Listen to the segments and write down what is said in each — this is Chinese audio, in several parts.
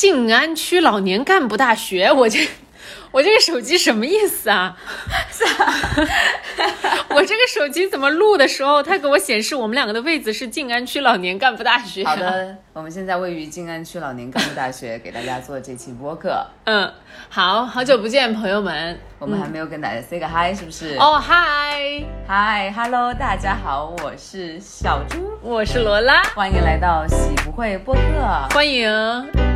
静安区老年干部大学，我这。我这个手机什么意思啊？我这个手机怎么录的时候，它给我显示我们两个的位置是静安区老年干部大学？好的，我们现在位于静安区老年干部大学，给大家做这期播客。嗯，好好久不见，朋友们，我们还没有跟大家 say 个 hi，是不是？哦，嗨，hi，hello，大家好，我是小猪，我是罗拉，欢迎来到喜不会播客，欢迎。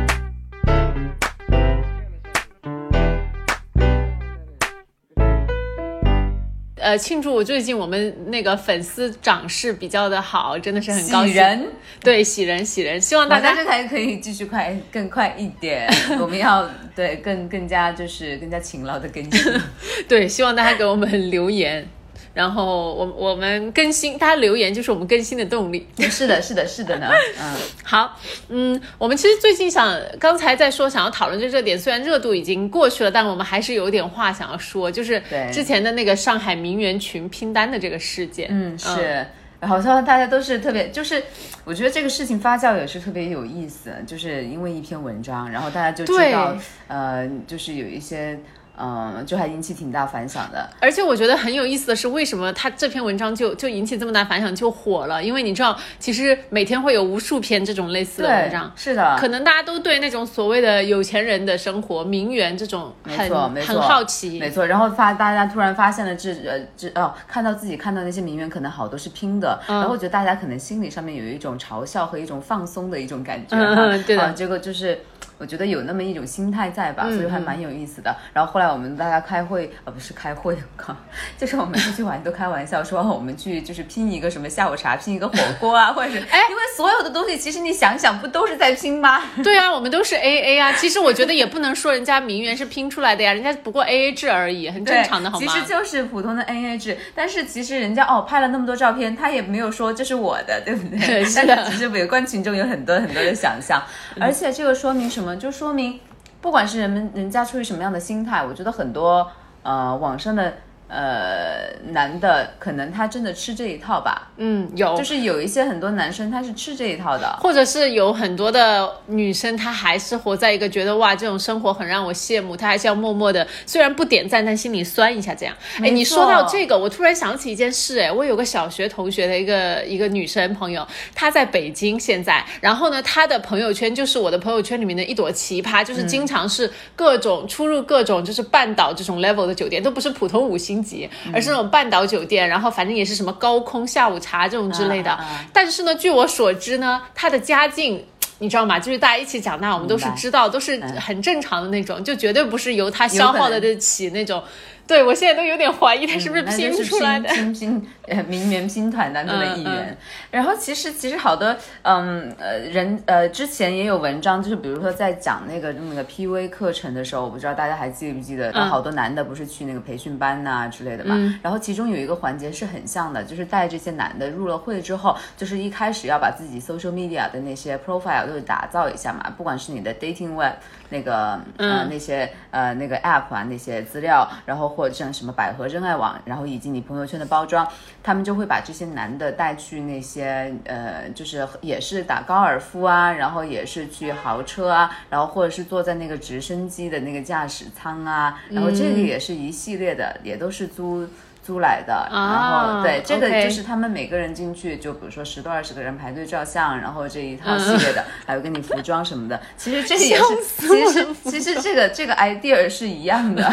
呃，庆祝最近我们那个粉丝涨势比较的好，真的是很高兴。喜人，对，喜人喜人，希望大家这台可以继续快，更快一点。我们要对更更加就是更加勤劳的更新。对，希望大家给我们留言。然后我我们更新，大家留言就是我们更新的动力。是的，是的，是的呢。嗯，好，嗯，我们其实最近想，刚才在说想要讨论这热点，虽然热度已经过去了，但我们还是有点话想要说，就是之前的那个上海名媛群拼单的这个事件。嗯，是，好像大家都是特别，就是我觉得这个事情发酵也是特别有意思，就是因为一篇文章，然后大家就知道，呃，就是有一些。嗯，就还引起挺大反响的。而且我觉得很有意思的是，为什么他这篇文章就就引起这么大反响，就火了？因为你知道，其实每天会有无数篇这种类似的文章。是的。可能大家都对那种所谓的有钱人的生活、名媛这种很很好奇。没错。然后发大家突然发现了这呃这哦，看到自己看到那些名媛可能好多是拼的，然后我觉得大家可能心理上面有一种嘲笑和一种放松的一种感觉。嗯，对的。结果就是。我觉得有那么一种心态在吧，所以还蛮有意思的。然后后来我们大家开会，呃，不是开会，靠，就是我们出去玩都开玩笑说我们去就是拼一个什么下午茶，拼一个火锅啊，或者是哎，因为所有的东西其实你想想不都是在拼吗？对啊，我们都是 A A 啊。其实我觉得也不能说人家名媛是拼出来的呀，人家不过 A A 制而已，很正常的，好吗？其实就是普通的 A A 制。但是其实人家哦拍了那么多照片，他也没有说这是我的，对不对？是的。其实围观群众有很多很多的想象，而且这个说明什么？就说明。不管是人们人家出于什么样的心态，我觉得很多呃网上的。呃，男的可能他真的吃这一套吧？嗯，有，就是有一些很多男生他是吃这一套的，或者是有很多的女生，她还是活在一个觉得哇，这种生活很让我羡慕，她还是要默默的，虽然不点赞，但心里酸一下这样。哎，你说到这个，我突然想起一件事，哎，我有个小学同学的一个一个女生朋友，她在北京现在，然后呢，她的朋友圈就是我的朋友圈里面的一朵奇葩，就是经常是各种出入各种就是半岛这种 level 的酒店，都不是普通五星。星级，而是那种半岛酒店，然后反正也是什么高空下午茶这种之类的。但是呢，据我所知呢，他的家境你知道吗？就是大家一起长大，我们都是知道，都是很正常的那种，就绝对不是由他消耗的得起那种。对，我现在都有点怀疑他是不是拼出来的，拼拼呃名媛拼团当中的一员。然后其实其实好多嗯呃人呃之前也有文章，就是比如说在讲那个那个 P V 课程的时候，我不知道大家还记不记得，好多男的不是去那个培训班呐之类的嘛。然后其中有一个环节是很像的，就是带这些男的入了会之后，就是一开始要把自己 social media 的那些 profile 都打造一下嘛，不管是你的 dating web 那个呃那些呃那个 app 啊那些资料，然后。或者像什么百合真爱网，然后以及你朋友圈的包装，他们就会把这些男的带去那些呃，就是也是打高尔夫啊，然后也是去豪车啊，然后或者是坐在那个直升机的那个驾驶舱啊，然后这个也是一系列的，也都是租租来的。然后对这个就是他们每个人进去，就比如说十多二十个人排队照相，然后这一套系列的，还有跟你服装什么的，其实这也是 其实其实这个这个 idea 是一样的。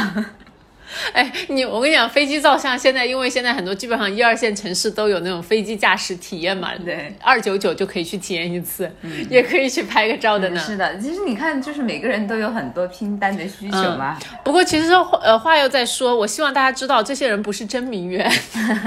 哎，你我跟你讲，飞机照相现在，因为现在很多基本上一二线城市都有那种飞机驾驶体验嘛，对，二九九就可以去体验一次，也可以去拍个照的呢。是的，其实你看，就是每个人都有很多拼单的需求嘛。不过其实呃话又在说，我希望大家知道，这些人不是真名媛，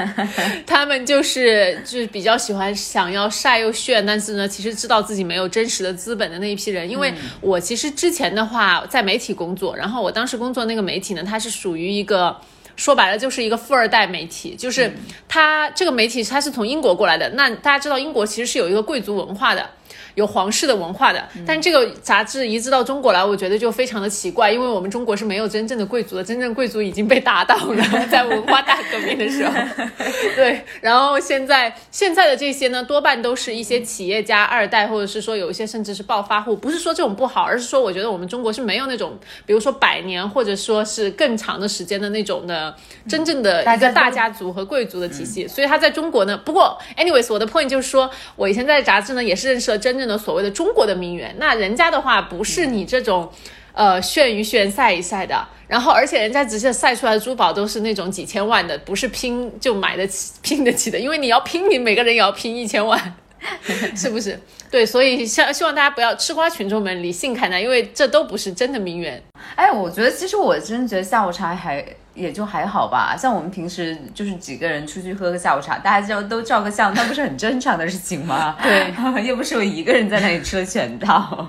他们就是就是比较喜欢想要晒又炫，但是呢，其实知道自己没有真实的资本的那一批人。因为我其实之前的话在媒体工作，然后我当时工作那个媒体呢，它是属于。一个说白了就是一个富二代媒体，就是他这个媒体他是从英国过来的。那大家知道英国其实是有一个贵族文化的，有皇室的文化的。但这个杂志移植到中国来，我觉得就非常的奇怪，因为我们中国是没有真正的贵族的，真正贵族已经被打倒了，在文化大革命的时候。对，然后现在现在的这些呢，多半都是一些企业家二代，或者是说有一些甚至是暴发户。不是说这种不好，而是说我觉得我们中国是没有那种，比如说百年或者说是更长的时间的那种的真正的一个大家族和贵族的体系。所以他在中国呢，不过 anyways，我的 point 就是说，我以前在杂志呢也是认识了真正所谓的中国的名媛。那人家的话不是你这种。呃，炫一炫，晒一晒的，然后而且人家直接晒出来的珠宝都是那种几千万的，不是拼就买得起、拼得起的，因为你要拼，你每个人也要拼一千万，是不是？对，所以希希望大家不要吃瓜群众们理性看待，因为这都不是真的名媛。哎，我觉得其实我真觉得下午茶还也就还好吧，像我们平时就是几个人出去喝个下午茶，大家就都照个相，那不是很正常的事情吗？对，又不是我一个人在那里吃了全套。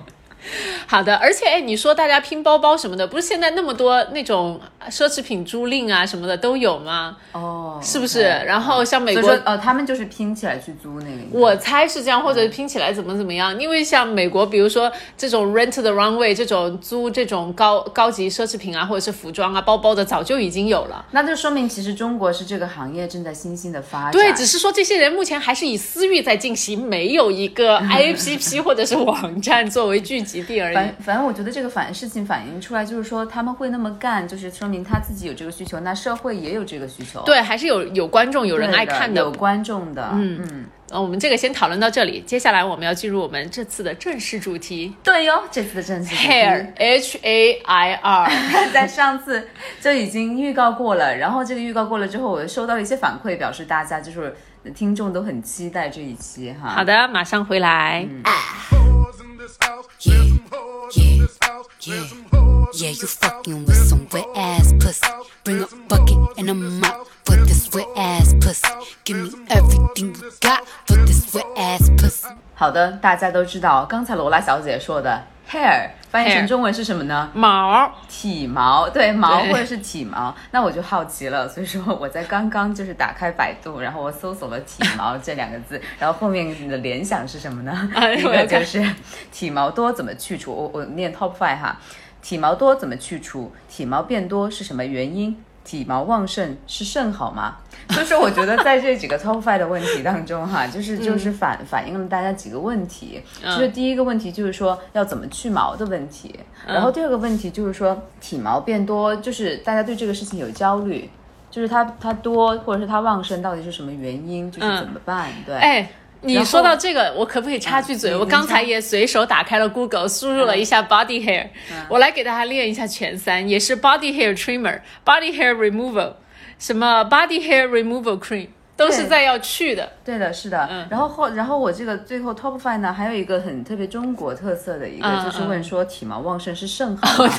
好的，而且哎，你说大家拼包包什么的，不是现在那么多那种奢侈品租赁啊什么的都有吗？哦，是不是？然后像美国，呃，他们就是拼起来去租那个。我猜是这样，或者拼起来怎么怎么样？因为像美国，比如说这种 rent the runway 这种租这种高高级奢侈品啊，或者是服装啊、包包的，早就已经有了。那就说明其实中国是这个行业正在新兴的发展。对，只是说这些人目前还是以私域在进行，没有一个 APP 或者是网站作为聚集地而已。反反正我觉得这个反事情反映出来，就是说他们会那么干，就是说明他自己有这个需求，那社会也有这个需求。对，还是有有观众，有人爱看的，有观众的。嗯嗯。呃，我们这个先讨论到这里，接下来我们要进入我们这次的正式主题。对哟，这次的正式 hair H A I R，在上次就已经预告过了，然后这个预告过了之后，我收到了一些反馈，表示大家就是听众都很期待这一期哈。好的，马上回来。Yeah, yeah, yeah, you fucking with some wet ass pussy. Bring a bucket and a mop for this wet ass pussy. Give me everything you got for this wet ass pussy. 好的，大家都知道，刚才罗拉小姐说的 hair 翻译成中文是什么呢？毛，体毛，对毛或者是体毛。那我就好奇了，所以说我在刚刚就是打开百度，然后我搜索了体毛这两个字，然后后面你的联想是什么呢？一个 就是体毛多怎么去除？我我念 top five 哈，体毛多怎么去除？体毛变多是什么原因？体毛旺盛是肾好吗？就是我觉得在这几个 top five 的问题当中，哈，就是就是反反映了大家几个问题。就是第一个问题就是说要怎么去毛的问题，然后第二个问题就是说体毛变多，就是大家对这个事情有焦虑，就是它它多或者是它旺盛到底是什么原因，就是怎么办？对，哎。你说到这个，我可不可以插句嘴？我刚才也随手打开了 Google，输入了一下 body hair，我来给大家练一下前三，也是 body hair trimmer，body hair removal，什么 body hair removal cream，都是在要去的。对的，是的。然后后，然后我这个最后 top five 呢，还有一个很特别中国特色的一个，就是问说体毛旺盛是肾好吗？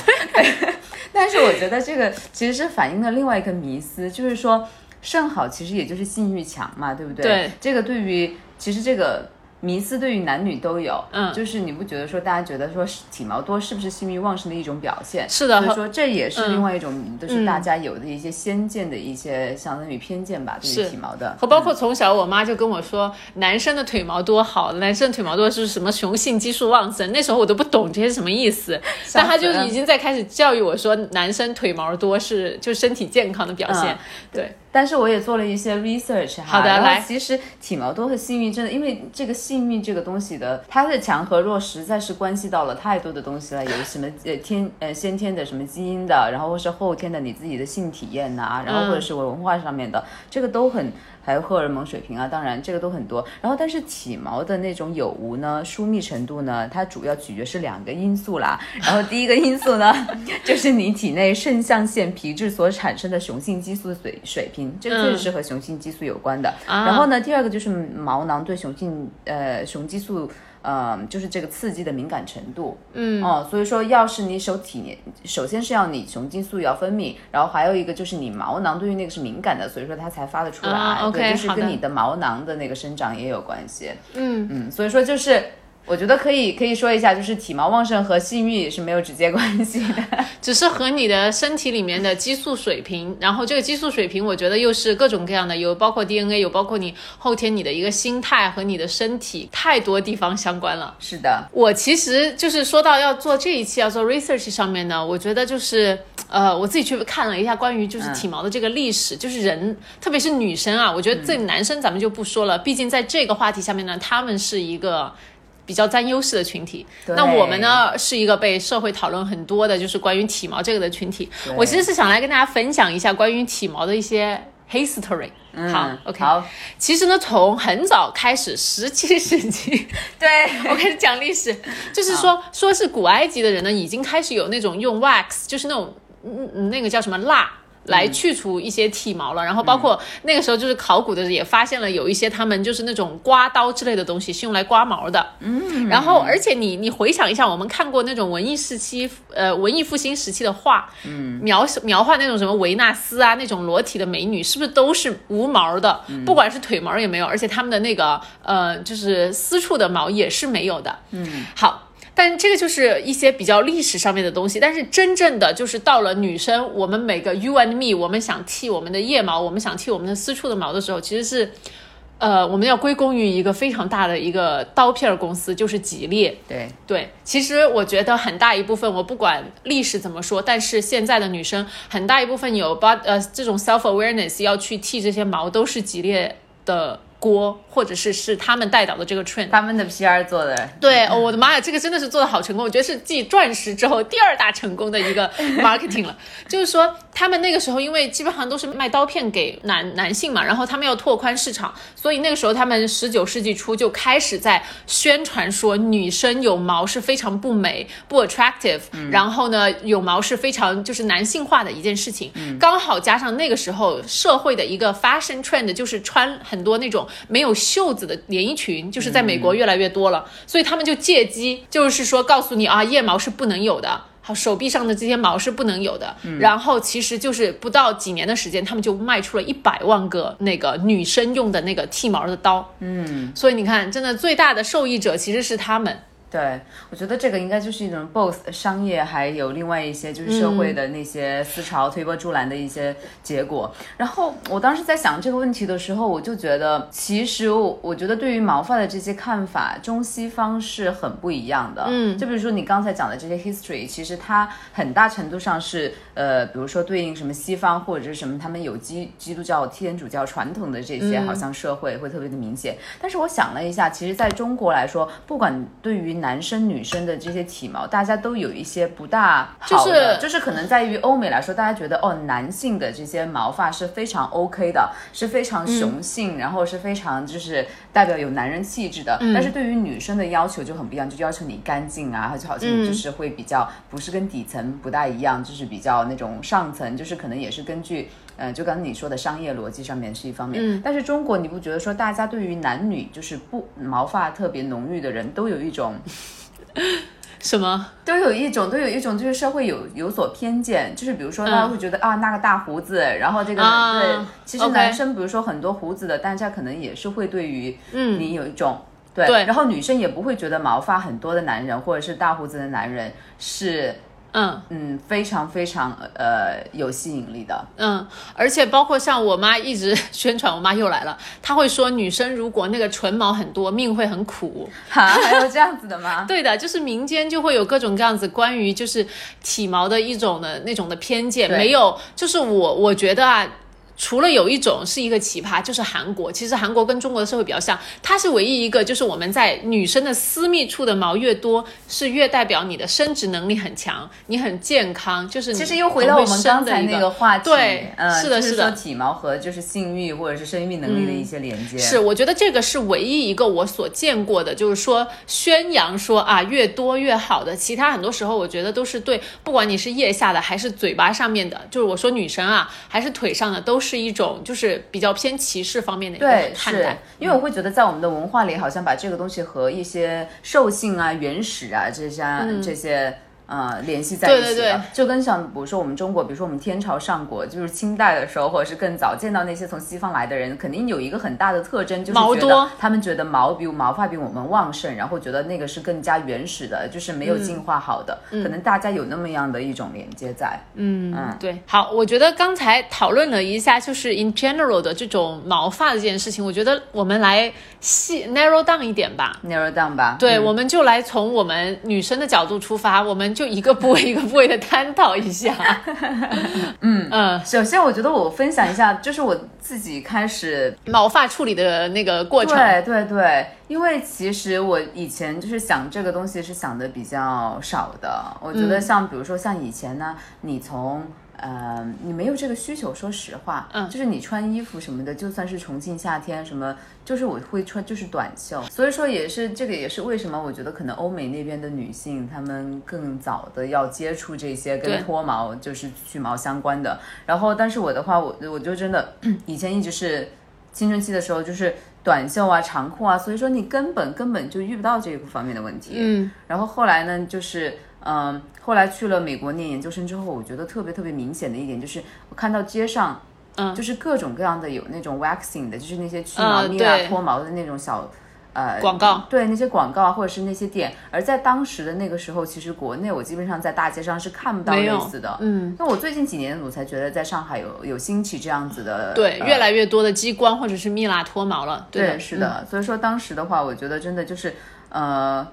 但是我觉得这个其实是反映了另外一个迷思，就是说肾好其实也就是性欲强嘛，对不对？对。这个对于其实这个迷思对于男女都有，嗯，就是你不觉得说大家觉得说体毛多是不是性欲旺盛的一种表现？是的，所以说这也是另外一种，就是大家有的一些先见的一些相当于偏见吧，对于体毛的。和包括从小我妈就跟我说，男生的腿毛多好，男生腿毛多是什么雄性激素旺盛，那时候我都不懂这些什么意思，但他就已经在开始教育我说，男生腿毛多是就身体健康的表现，对。但是我也做了一些 research 哈，好的，来，其实体毛多和幸运真的，因为这个幸运这个东西的，它的强和弱实在是关系到了太多的东西了，有什么呃天呃先天的什么基因的，然后或是后天的你自己的性体验呐，然后或者是文化上面的，这个都很。还有荷尔蒙水平啊，当然这个都很多。然后，但是体毛的那种有无呢，疏密程度呢，它主要取决是两个因素啦。然后第一个因素呢，就是你体内肾上腺皮质所产生的雄性激素水水平，这个确实是和雄性激素有关的。然后呢，第二个就是毛囊对雄性呃雄激素。嗯，就是这个刺激的敏感程度，嗯。哦，所以说，要是你手体，首先是要你雄激素要分泌，然后还有一个就是你毛囊对于那个是敏感的，所以说它才发得出来，对，就是跟你的毛囊的那个生长也有关系，嗯。嗯，所以说就是我觉得可以可以说一下，就是体毛旺盛和性欲是没有直接关系的，只是和你的身体里面的激素水平，然后这个激素水平，我觉得又是各种各样的，有包括 DNA，有包括你后天你的一个心态和你的身体，太多地方相关了。是的，我其实就是说到要做这一期要做 research 上面呢，我觉得就是呃，我自己去看了一下关于就是体毛的这个历史，就是人，特别是女生啊，我觉得这男生咱们就不说了，毕竟在这个话题下面呢，他们是一个。比较占优势的群体，那我们呢是一个被社会讨论很多的，就是关于体毛这个的群体。我其实是想来跟大家分享一下关于体毛的一些 history。好，OK。好，其实呢，从很早开始，十七 世纪，对 我开始讲历史，就是说，说是古埃及的人呢，已经开始有那种用 wax，就是那种嗯嗯那个叫什么蜡。来去除一些体毛了，然后包括那个时候就是考古的也发现了有一些他们就是那种刮刀之类的东西是用来刮毛的，嗯，然后而且你你回想一下，我们看过那种文艺时期呃文艺复兴时期的画，嗯，描描画那种什么维纳斯啊那种裸体的美女，是不是都是无毛的？不管是腿毛也没有，而且他们的那个呃就是私处的毛也是没有的，嗯，好。但这个就是一些比较历史上面的东西，但是真正的就是到了女生，我们每个 you and me，我们想剃我们的腋毛，我们想剃我们的私处的毛的时候，其实是，呃，我们要归功于一个非常大的一个刀片公司，就是吉列。对对，其实我觉得很大一部分，我不管历史怎么说，但是现在的女生很大一部分有把呃这种 self awareness 要去剃这些毛，都是吉列的。锅，或者是是他们带导的这个 trend，他们的 PR 做的，对，我的妈呀，这个真的是做的好成功，我觉得是继钻石之后第二大成功的一个 marketing 了。就是说，他们那个时候因为基本上都是卖刀片给男男性嘛，然后他们要拓宽市场，所以那个时候他们十九世纪初就开始在宣传说女生有毛是非常不美不 attractive，然后呢有毛是非常就是男性化的一件事情。刚好加上那个时候社会的一个 fashion trend，就是穿很多那种。没有袖子的连衣裙，就是在美国越来越多了，所以他们就借机，就是说告诉你啊，腋毛是不能有的，好，手臂上的这些毛是不能有的。然后其实就是不到几年的时间，他们就卖出了一百万个那个女生用的那个剃毛的刀。嗯，所以你看，真的最大的受益者其实是他们。对，我觉得这个应该就是一种 both 商业，还有另外一些就是社会的那些思潮推波助澜的一些结果。然后我当时在想这个问题的时候，我就觉得，其实我我觉得对于毛发的这些看法，中西方是很不一样的。嗯，就比如说你刚才讲的这些 history，其实它很大程度上是呃，比如说对应什么西方或者是什么他们有基基督教、天主教传统的这些，好像社会会特别的明显。但是我想了一下，其实在中国来说，不管对于男生女生的这些体毛，大家都有一些不大好的，就是可能在于欧美来说，大家觉得哦，男性的这些毛发是非常 OK 的，是非常雄性，然后是非常就是代表有男人气质的。但是对于女生的要求就很不一样，就要求你干净啊，就好像就是会比较不是跟底层不大一样，就是比较那种上层，就是可能也是根据。嗯，就刚才你说的商业逻辑上面是一方面，嗯，但是中国你不觉得说大家对于男女就是不毛发特别浓郁的人都有一种 什么？都有一种都有一种就是社会有有所偏见，就是比如说大家会觉得啊那个大胡子，然后这个对，其实男生比如说很多胡子的，大家可能也是会对于嗯。你有一种对，然后女生也不会觉得毛发很多的男人或者是大胡子的男人是。嗯嗯，非常非常呃有吸引力的。嗯，而且包括像我妈一直宣传，我妈又来了，她会说女生如果那个唇毛很多，命会很苦。哈，还有这样子的吗？对的，就是民间就会有各种各样子关于就是体毛的一种的那种的偏见，没有，就是我我觉得啊。除了有一种是一个奇葩，就是韩国。其实韩国跟中国的社会比较像，它是唯一一个，就是我们在女生的私密处的毛越多，是越代表你的生殖能力很强，你很健康。就是其实又回到我们刚才那个话题，对，是的，是的，体毛和就是性欲或者是生育能力的一些连接。是，我觉得这个是唯一一个我所见过的，就是说宣扬说啊越多越好的。其他很多时候我觉得都是对，不管你是腋下的还是嘴巴上面的，就是我说女生啊还是腿上的都是。是一种就是比较偏歧视方面的一个看待，因为我会觉得在我们的文化里，好像把这个东西和一些兽性啊、原始啊这些这些呃联系在一起的。对对对就跟像比如说我们中国，比如说我们天朝上国，就是清代的时候，或者是更早见到那些从西方来的人，肯定有一个很大的特征，就是觉得毛多他们觉得毛比毛发比我们旺盛，然后觉得那个是更加原始的，就是没有进化好的，可能大家有那么样的一种连接在。嗯嗯，对，好，我觉得刚才讨论了一下，就是 in general 的这种毛发的这件事情，我觉得我们来细 narrow down 一点吧。narrow down 吧。对，嗯我们就来从我们女生的角度出发，我们就一个部位一个部位的探讨一下。嗯嗯，首先，我觉得我分享一下，就是我自己开始毛发处理的那个过程。对对对，因为其实我以前就是想这个东西是想的比较少的。我觉嗯得像比如说像以前呢，你从呃你没有这个需求，说实话，嗯就是你穿衣服什么的，就算是重庆夏天什么，就是我会穿就是短袖。所以说也是这个也是为什么我觉得可能欧美那边的女性她们更早的要接触这些跟脱毛就是去毛相关的。然后但是我的话，我我就真的以前一直是。青春期的时候就是短袖啊、长裤啊，所以说你根本根本就遇不到这个方面的问题。嗯，然后后来呢，就是嗯，后来去了美国念研究生之后，我觉得特别特别明显的一点就是，我看到街上，嗯就是各种各样的有那种 waxing 的，就是那些去毛、嗯蜜蜡对脱毛的那种小。呃，广告对那些广告啊，或者是那些店，而在当时的那个时候，其实国内我基本上在大街上是看不到类似的。嗯，那我最近几年我才觉得在上海有有兴起这样子的，对，呃越来越多的激光或者是蜜蜡脱毛了。对，对，是的。所以说当时的话，我觉得真的就是，呃，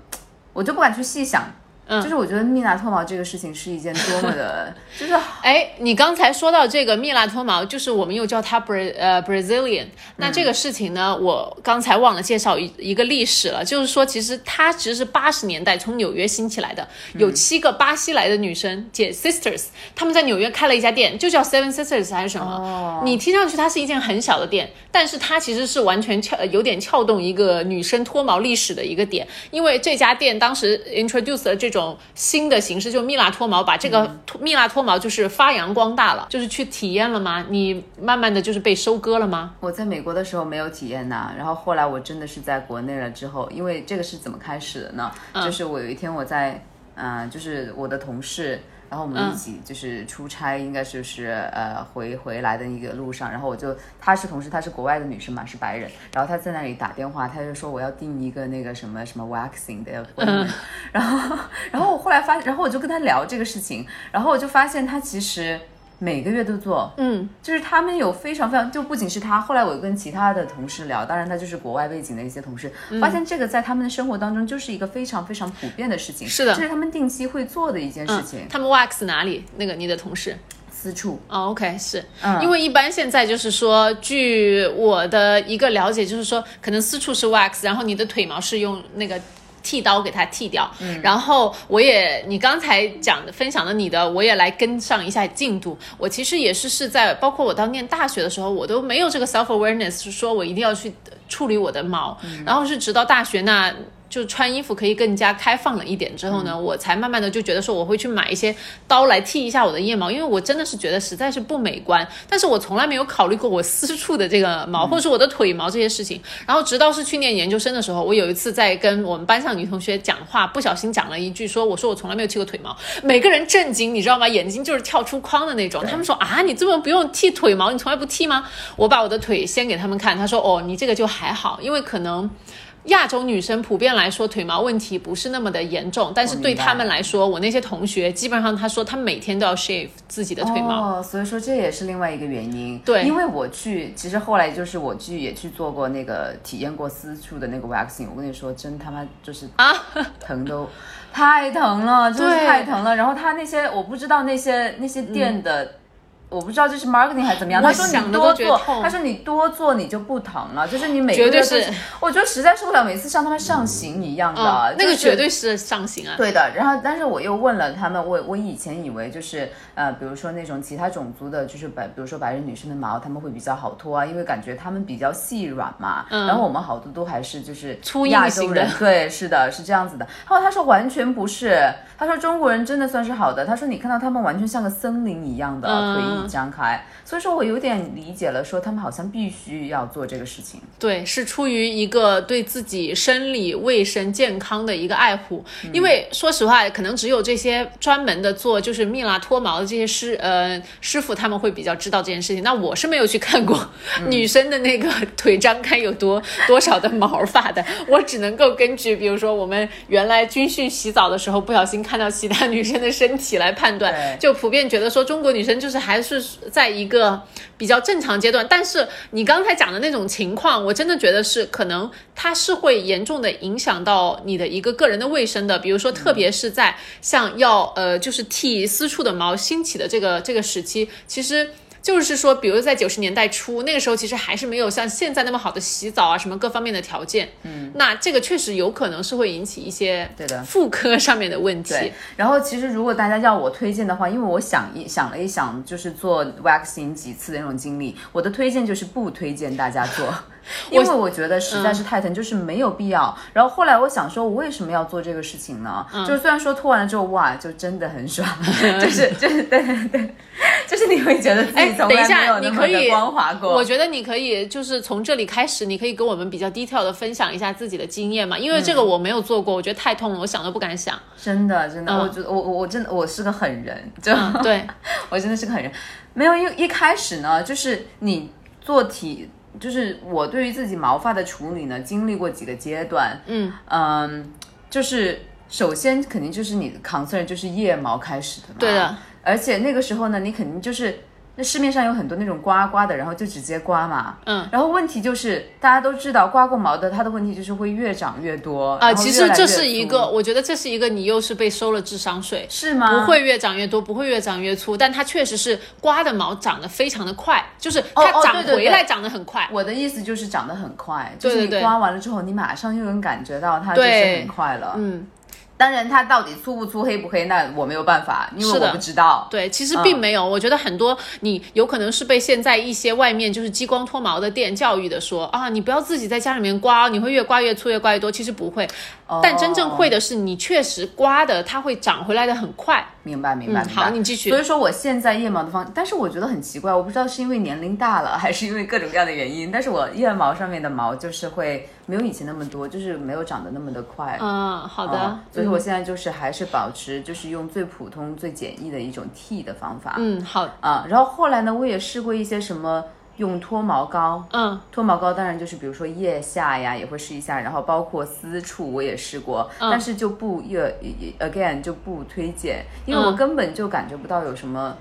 我就不敢去细想。嗯就是我觉得蜜蜡脱毛这个事情是一件多么的，就是哎，你刚才说到这个蜜蜡脱毛，就是我们又叫它 Bra 呃 Brazilian。那这个事情呢，我刚才忘了介绍一一个历史了，就是说其实它其实是八十年代从纽约兴起来的，有七个巴西来的女生姐 sisters，她们在纽约开了一家店，就叫 Seven Sisters 还是什么？你听上去它是一件很小的店，但是它其实是完全撬有点撬动一个女生脱毛历史的一个点，因为这家店当时 introduce 了这种新的形式，就蜜蜡脱毛，把这个脱蜜蜡脱毛就是发扬光大了，就是去体验了吗？你慢慢的就是被收割了吗？我在美国的时候没有体验呐，然后后来我真的是在国内了之后，因为这个是怎么开始的呢？就是我有一天我在，嗯、就是我的同事。然后我们一起就是出差，应该就是呃回回来的一个路上，然后我就她是同事，她是国外的女生嘛，是白人，然后她在那里打电话，她就说我要订一个那个什么什么 waxing 的然后然后我后来发，然后我就跟她聊这个事情，然后我就发现她其实每个月都做，嗯，就是他们有非常非常，就不仅是他，后来我跟其他的同事聊，当然他就是国外背景的一些同事，嗯发现这个在他们的生活当中就是一个非常非常普遍的事情，是的这是他们定期会做的一件事情。他们 wax 哪里？那个你的同事？私处，哦，OK，是、嗯因为一般现在就是说，据我的一个了解，就是说，可能私处是 wax，然后你的腿毛是用那个。剃刀给它剃掉，嗯，然后我也，你刚才讲的分享的你的，我也来跟上一下进度。我其实也是是在，包括我到念大学的时候，我都没有这个 self awareness，是说我一定要去处理我的毛，然后是直到大学那。就穿衣服可以更加开放了一点之后呢，我才慢慢的就觉得说我会去买一些刀来剃一下我的腋毛，因为我真的是觉得实在是不美观。但是我从来没有考虑过我私处的这个毛，或者是我的腿毛这些事情。然后直到是去年研究生的时候，我有一次在跟我们班上女同学讲话，不小心讲了一句说，我说我从来没有剃过腿毛，每个人震惊，你知道吗？眼睛就是跳出框的那种。他们说啊，你这么不用剃腿毛，你从来不剃吗？我把我的腿先给他们看，他说哦，你这个就还好，因为可能。亚洲女生普遍来说腿毛问题不是那么的严重，但是对明白他们来说，我那些同学基本上他说他每天都要 shave 自己的腿毛。哦，所以说这也是另外一个原因。对因为我去，其实后来就是我去也去做过那个体验过私处的那个 waxing，我跟你说，真他妈就是啊，疼都太疼了，真的是太疼了。然后他那些我不知道那些那些店的。我不知道这是 marketing 还是怎么样。他说你多做，他说你多做你就不疼了，就是你每个月都是我觉得实在受不了，每次像他们上刑一样的，嗯，那个绝对是上刑啊。对的，然后但是我又问了他们，我我以前以为就是呃，比如说那种其他种族的，就是白，比如说白人女生的毛，他们会比较好脱啊，因为感觉他们比较细软嘛。嗯。然后我们好多都还是就是亚洲人，对，是的，是这样子的。然后他说完全不是，他说中国人真的算是好的，他说你看到他们完全像个森林一样的、嗯张开。所以说我有点理解了，说他们好像必须要做这个事情。对，是出于一个对自己生理卫生健康的一个爱护。嗯因为说实话，可能只有这些专门的做就是蜜蜡脱毛的这些师呃师傅，他们会比较知道这件事情。那我是没有去看过嗯 女生的那个腿张开有多多少的毛发的，我只能够根据比如说我们原来军训洗澡的时候不小心看到其他女生的身体来判断对，就普遍觉得说中国女生就是还是在一个比较正常阶段。但是你刚才讲的那种情况，我真的觉得是可能它是会严重的影响到你的一个个人的卫生的。比如说，特别是在像要呃就是剃私处的毛兴起的这个这个时期，其实。就是说，比如在九十年代初，那个时候其实还是没有像现在那么好的洗澡啊，什么各方面的条件。嗯，那这个确实有可能是会引起一些对的妇科上面的问题。对，然后其实如果大家要我推荐的话，因为我想一想了一想，就是做 waxing 几次的那种经历，我的推荐就是不推荐大家做。因为我觉得实在是太疼，就是没有必要。然后后来我想说，我为什么要做这个事情呢？就是虽然说脱完了之后，哇，就真的很爽，就是就是对对对，就是你会觉得自哎，己从等一下，来没有你可以那么的光滑过。我觉得你可以就是从这里开始，你可以跟我们比较 detail 的分享一下自己的经验嘛，因为这个我没有做过，我觉得太痛了，我想都不敢想。真的真的，嗯我觉得我我我真的我是个狠人，就、嗯，对，我真的是个狠人。没有一一开始呢，就是你做体，就是我对于自己毛发的处理呢，经历过几个阶段。嗯嗯，就是首先肯定就是你的 concern 就是腋毛开始的嘛。对的。而且那个时候呢，你肯定就是那市面上有很多那种刮刮的，然后就直接刮嘛。嗯。然后问题就是大家都知道，刮过毛的，它的问题就是会越长越多啊、其实这是一个，我觉得这是一个你又是被收了智商税。是吗？不会越长越多，不会越长越粗，但它确实是刮的毛长得非常的快，就是哦它长回来长得很快。我的意思就是长得很快，就是你刮完了之后，你马上就能感觉到它就是很快了。嗯，当然它到底粗不粗、黑不黑，那我没有办法，因为我不知道。对，其嗯实并没有。我觉得很多你有可能是被现在一些外面就是激光脱毛的店教育的说啊，你不要自己在家里面刮，你会越刮越粗，越刮越多。其实不会，但真正会的是你确实刮的，它会长回来的很快。明白明白嗯明白。好你继续所以说我现在腋毛的方，但是我觉得很奇怪，我不知道是因为年龄大了，还是因为各种各样的原因，但是我腋毛上面的毛就是会没有以前那么多，就是没有长得那么的快。嗯，好的。嗯所以说我现在就是还是保持就是用最普通、最简易的一种剃的方法。嗯，好，啊，然后后来呢，我也试过一些什么用脱毛膏，嗯脱毛膏当然就是比如说腋下呀也会试一下，然后包括私处我也试过，嗯但是就不也 again 就不推荐，因为我嗯根本就感觉不到有什么。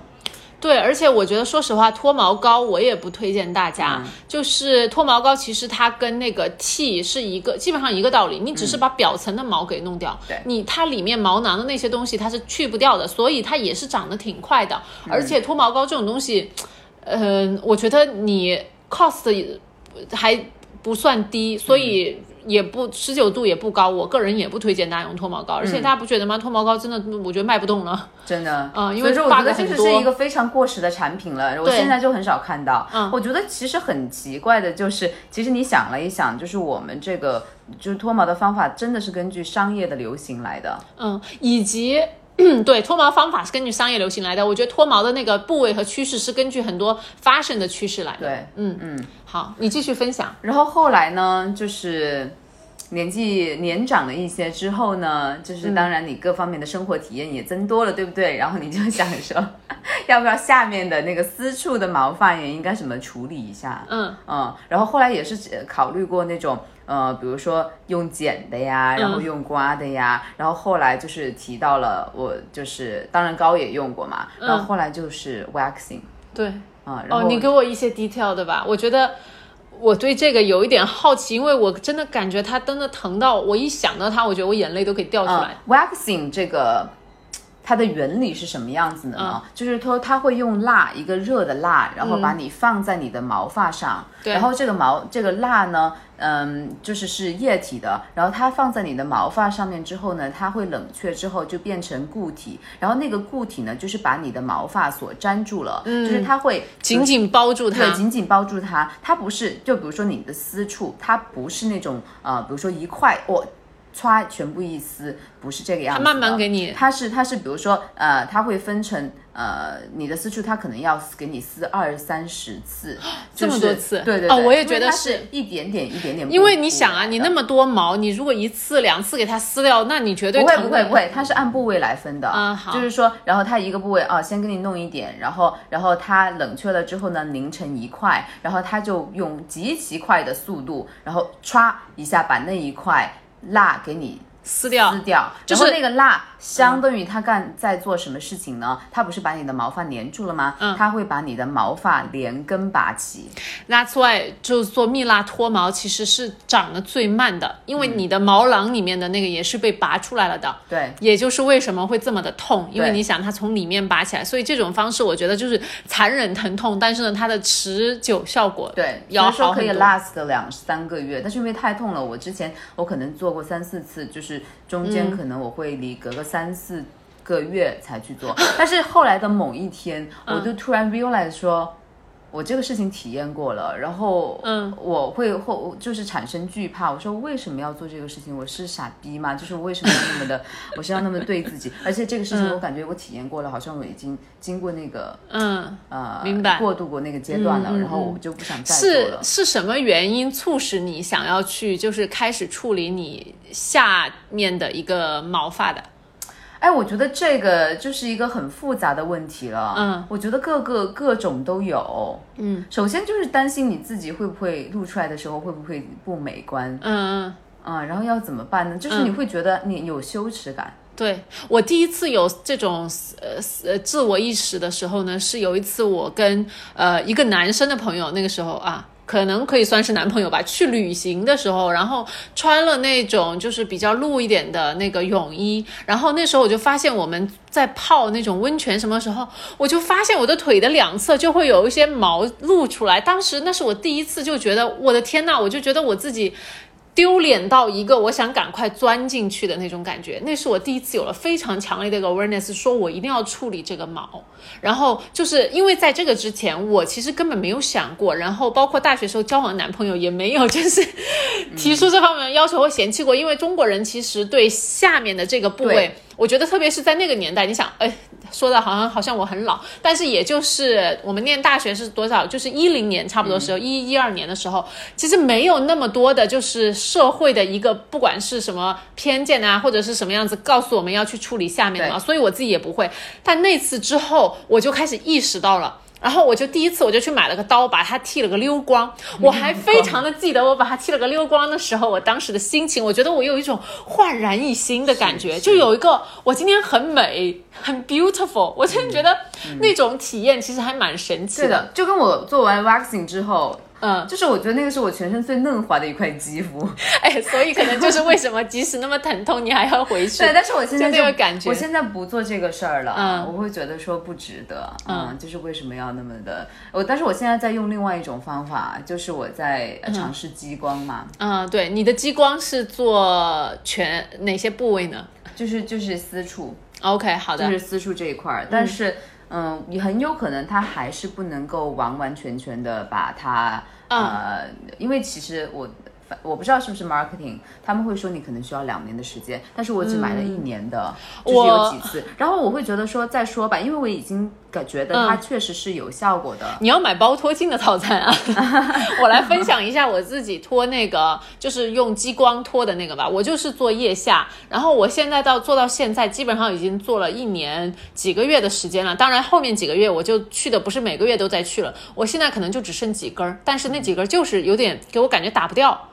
对，而且我觉得，说实话，脱毛膏我也不推荐大家。嗯就是脱毛膏，其实它跟那个剃是一个，基本上一个道理。你只是把表层的毛给弄掉，对你它里面毛囊的那些东西它是去不掉的，所以它也是长得挺快的。而且脱毛膏这种东西，嗯、我觉得你 cost 还不算低，所以。也不持久度也不高，我个人也不推荐大家用脱毛膏，而且大家不觉得吗？脱毛膏真的，我觉得卖不动了。真的，嗯 因为说我 bug 觉得这很多个是一个非常过时的产品了，我现在就很少看到。嗯我觉得其实很奇怪的就是，其实你想了一想，就是我们这个就是脱毛的方法，真的是根据商业的流行来的。嗯，以及。对，脱毛方法是根据商业流行来的。我觉得脱毛的那个部位和趋势是根据很多 fashion 的趋势来的。对，嗯嗯，好，你继续分享。然后后来呢，就是年纪年长了一些之后呢，就是当然你各方面的生活体验也增多了，对不对？然后你就想说，要不要下面的那个私处的毛发也应该怎么处理一下？嗯嗯，然后后来也是呃考虑过那种。呃，比如说用剪的呀，然后用刮的呀，然后后来就是提到了我就是，当然膏也用过嘛，然后后来就是 waxing 对。啊、然后哦，你给我一些 detail 的吧？我觉得我对这个有一点好奇，因为我真的感觉它真的疼到我一想到它，我觉得我眼泪都可以掉出来。嗯、waxing 这个它的原理是什么样子的呢？就是说它会用蜡，一个热的蜡，然后把你放在你的毛发上，对然后这个毛这个蜡呢，嗯，就是是液体的，然后它放在你的毛发上面之后呢，它会冷却之后就变成固体，然后那个固体呢，就是把你的毛发所粘住了，就是它会紧紧包住它对，紧紧包住它。它不是，就比如说你的私处，它不是那种呃，比如说一块我。歘全部一撕，不是这个样子慢慢给你它是它是比如说呃，它会分成呃你的私处，它可能要给你撕二三十次，这么多次对对对，哦我也觉得是一点点一点点，因为你想啊，你那么。多毛，你如果一次两次给它撕掉，那你绝对不会不会不会，它是按部位来分的。嗯好就是说，然后它一个部位啊，先给你弄一点，然后然后它冷却了之后呢，凝成一块，然后它就用极其快的速度，然后歘一下把那一块辣给你撕掉撕掉，就是那个蜡相当于它干在做什么事情呢？它不是把你的毛发粘住了吗？嗯它会把你的毛发连根拔起。That's why 就是做蜜蜡脱毛其实是长得最慢的，因为你的毛囊里面的那个也是被拔出来了的。对，也就是为什么会这么的痛，因为你想它从里面拔起来，所以这种方式我觉得就是残忍疼痛，但是呢，它的持久效果对，要所以说可以 last 两三个月，但是因为太痛了，我之前我可能做过三四次，就是中间嗯可能我会离隔个三四个月才去做，但是后来的某一天，嗯我就突然 realize 说。我这个事情体验过了，然后嗯我会后就是产生惧怕。我说为什么要做这个事情？我是傻逼吗？就是为什么要那么的，我是要那么对自己？而且这个事情我感觉我体验过了，好像我已经经过那个嗯，呃明白过渡过那个阶段了，然后我就不想再做是了。是什么原因促使你想要去就是开始处理你下面的一个毛发的？哎，我觉得这个就是一个很复杂的问题了。嗯，我觉得各个各种都有。嗯首先就是担心你自己会不会录出来的时候会不会不美观，嗯嗯。啊，然后要怎么办呢？就是你会觉得你有羞耻感。对我第一次有这种呃呃自我意识的时候呢，是有一次我跟呃一个男生的朋友，那个时候啊。可能可以算是男朋友吧。去旅行的时候，然后穿了那种就是比较露一点的那个泳衣，然后那时候我就发现我们在泡那种温泉，什么时候我就发现我的腿的两侧就会有一些毛露出来。当时那是我第一次就觉得我的天呐，我就觉得我自己。丢脸到一个我想赶快钻进去的那种感觉，那是我第一次有了非常强烈的一个 awareness，说我一定要处理这个毛。然后就是因为在这个之前，我其实根本没有想过，然后包括大学时候交往男朋友也没有，就是提出这方面要求或嫌弃过。因为中国人其实对下面的这个部位，我觉得特别是在那个年代，你想，哎，说的好像好像我很老，但是也就是我们念大学是多少，就是一零年差不多时候，一一二年的时候，其实没有那么多的，就是社会的一个不管是什么偏见啊，或者是什么样子，告诉我们要去处理下面的嘛，所以我自己也不会。但那次之后，我就开始意识到了。然后我就第一次我就去买了个刀，把它剃了个溜光。我还非常的记得我把它剃了个溜光的时候，我当时的心情，我觉得我有一种焕然一新的感觉，就有一个我今天很美，很 beautiful。我真的觉得那种体验其实还蛮神奇对的，就跟我做完 waxing 之后，嗯，就是我觉得那个是我全身最嫩滑的一块肌肤。哎，所以可能就是为什么即使那么疼痛，你还要回去。对，但是我现在就那个感觉我现在不做这个事儿了，嗯我会觉得说不值得，嗯嗯，就是为什么要那么的？我但是我现在在用另外一种方法，就是我在呃尝试激光嘛，嗯，对，你的激光是做全哪些部位呢就是就是私处，？OK，好的，就是私处这一块儿，但是嗯，你很有可能它还是不能够完完全全的把它嗯呃，因为其实我。我不知道是不是 marketing，他们会说你可能需要两年的时间，但是我只买了一年的，就是有几次，然后我会觉得说再说吧，因为我已经感觉得嗯它确实是有效果的。你要买包脱镜的套餐啊！我来分享一下我自己脱那个，就是用激光脱的那个吧。我就是做腋下，然后我现在到做到现在，基本上已经做了一年几个月的时间了。当然后面几个月我就去的不是每个月都在去了，我现在可能就只剩几根儿，但是那几根儿就是有点给我感觉打不掉。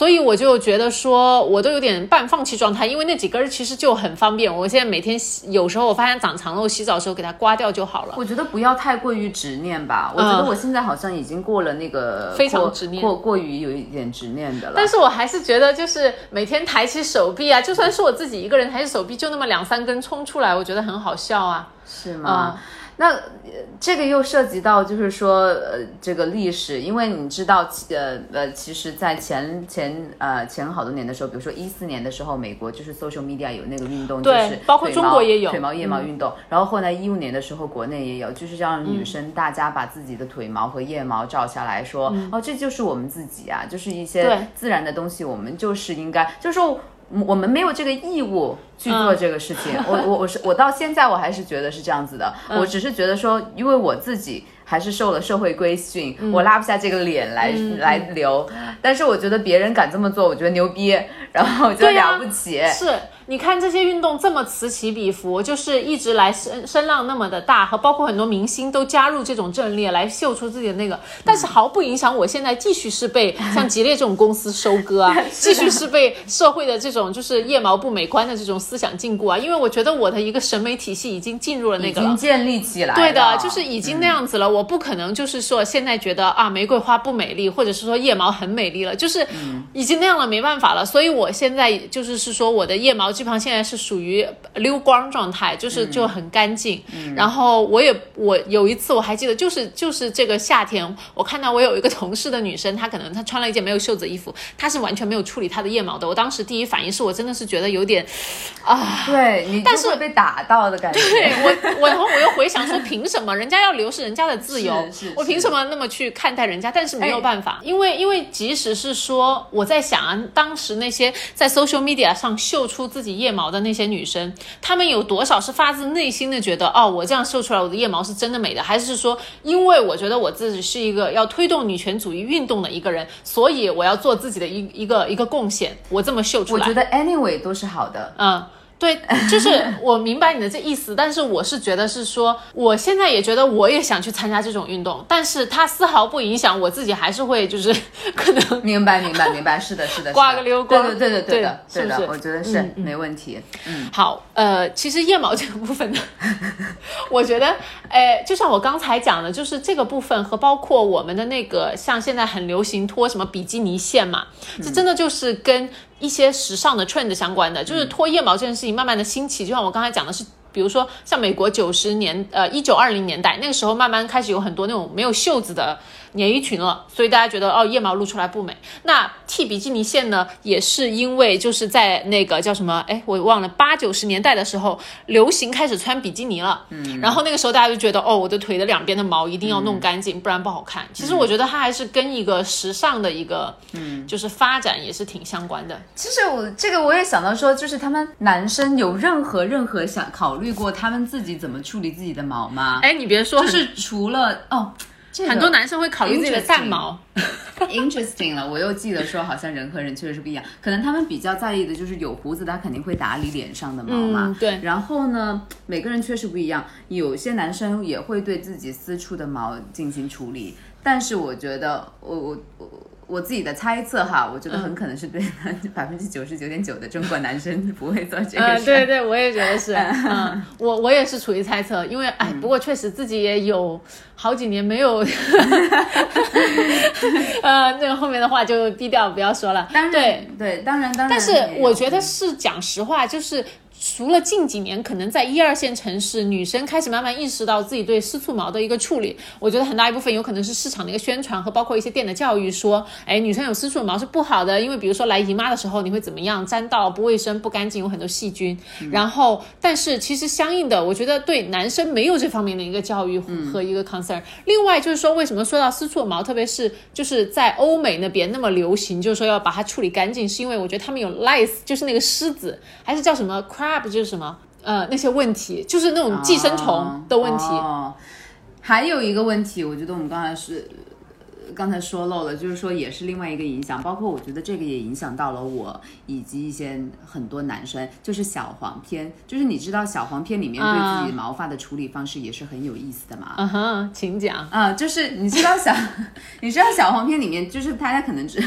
所以我就觉得说，我都有点半放弃状态，因为那几根儿其实就很方便。我现在每天洗，有时候我发现长长了，我洗澡的时候给它刮掉就好了。我觉得不要太过于执念吧，我觉得我现在好像已经过了那个嗯非常执念过过于有一点执念的了。但是我还是觉得，就是每天抬起手臂啊，就算是我自己一个人抬起手臂，就那么两三根冲出来，我觉得很好笑啊。是吗？那呃这个又涉及到就是说呃这个历史，因为你知道呃呃，其实，在前前呃前好多年的时候，比如说一四年的时候，美国就是 social media 有那个运动，就是包括中国也有嗯腿毛腋毛运动，然后后来一五年的时候，国内也有，就是让女生大家把自己的腿毛和腋毛照下来说，哦，这就是我们自己啊，就是一些自然的东西，我们就是应该，就是说。我们没有这个义务去做这个事情。我我我是我到现在我还是觉得是这样子的。我只是觉得说，因为我自己还是受了社会规训，我拉不下这个脸来、来留。但是我觉得别人敢这么做，我觉得牛逼，然后我觉得了不起。是，你看这些运动这么此起彼伏，就是一直来声声浪那么的大，和包括很多明星都加入这种阵列来秀出自己的那个，但是毫不影响我现在继续是被像吉列这种公司收割啊，继续是被社会的这种就是腋毛不美观的这种思想禁锢啊，因为我觉得我的一个审美体系已经进入了那个了经。建立起来，对的，就是已经那样子了。我不可能就是说现在觉得啊玫瑰花不美丽，或者是说腋毛很美丽了，就是已经那样了，没办法了。所以我现在就是是说我的腋毛基本上现在是属于溜光状态，就是就很干净。然后我也我有一次我还记得，就是就是这个夏天，我看到我有一个同事的女生，她可能她穿了一件没有袖子的衣服，她是完全没有处理她的腋毛的。我当时第一反应是我真的是觉得有点啊。对你但是会被打到的感觉。对我，我然后我又回想说，凭什么人家要留是人家的自由我凭什么那么去看待人家？但是没有办法，因为因为即使是说我在想啊，当时那些在 social media 上秀出自己腋毛的那些女生，她们有多少是发自内心的觉得哦，我这样秀出来我的腋毛是真的美的，还是说因为我觉得我自己是一个要推动女权主义运动的一个人，所以我要做自己的一一个一个贡献，我这么秀出来。我觉得 anyway 都是好的。嗯，对，就是我明白你的这意思，但是我是觉得是说，我现在也觉得我也想去参加这种运动，但是它丝毫不影响我自己，还是会就是 可能明白，明白，明白，是的，是的，挂个溜光对对对对对的，对的，我觉得是没问题。嗯，好，呃，其实腋毛这个部分呢，我觉得，呃，就像我刚才讲的，就是这个部分和包括我们的那个，像现在很流行脱什么比基尼线嘛，这真的就是跟一些时尚的 trend 相关的，就是脱腋毛这件事情慢慢的兴起，就像我刚才讲的是。比如说，像美国九十年，呃，一九二零年代那个时候，慢慢开始有很多那种没有袖子的连衣裙了，所以大家觉得哦，腋毛露出来不美。那剃比基尼线呢，也是因为就是在那个叫什么，哎，我忘了，八九十年代的时候，流行开始穿比基尼了。嗯，然后那个时候大家就觉得，哦，我的腿的两边的毛一定要弄干净，不然不好看。其实我觉得它还是跟一个时尚的一个，嗯，就是发展也是挺相关的。其实我这个我也想到说，就是他们男生有任何任何想考虑过他们自己怎么处理自己的毛吗？哎，你别说，就是除了哦，这个很多男生会考虑自己的蛋毛。interesting 了，我又记得说，好像人和人确实是不一样，可能他们比较在意的就是有胡子，他肯定会打理脸上的毛嘛。嗯对然后呢，每个人确实不一样，有些男生也会对自己私处的毛进行处理，但是我觉得，我我我。我自己的猜测哈，我觉得很可能是对 百分之九十九点九的中国男生 不会做这个嗯，事。对对，我也觉得是，嗯，我我也是处于猜测，因为哎，不过确实自己也有好几年没有，呃，那个后面的话就低调不要说了。当然对，对，当然当然。但是我觉得是讲实话，就是。除了近几年，可能在一二线城市，女生开始慢慢意识到自己对私处毛的一个处理，我觉得很大一部分有可能是市场的一个宣传和包括一些店的教育，说，哎，女生有私处毛是不好的，因为比如说来姨妈的时候你会怎么样，沾到不卫生、不干净，有很多细菌。然后，但是其实相应的，我觉得对男生没有这方面的一个教育和一个 concern。另外就是说，为什么说到私处毛，特别是就是在欧美那边那么流行，就是说要把它处理干净，是因为我觉得他们有 lice，就是那个虱子，还是叫什么不。就是什么呃那些问题，就是那种寄生虫的问题。哦，还有一个问题，我觉得我们刚才是。刚才说漏了，就是说也是另外一个影响，包括我觉得这个也影响到了我以及一些很多男生，就是小黄片，就是你知道小黄片里面对自己毛发的处理方式也是很有意思的嘛？嗯哼，请讲。啊、就是你知道小，你知道小黄片里面，就是大家可能知，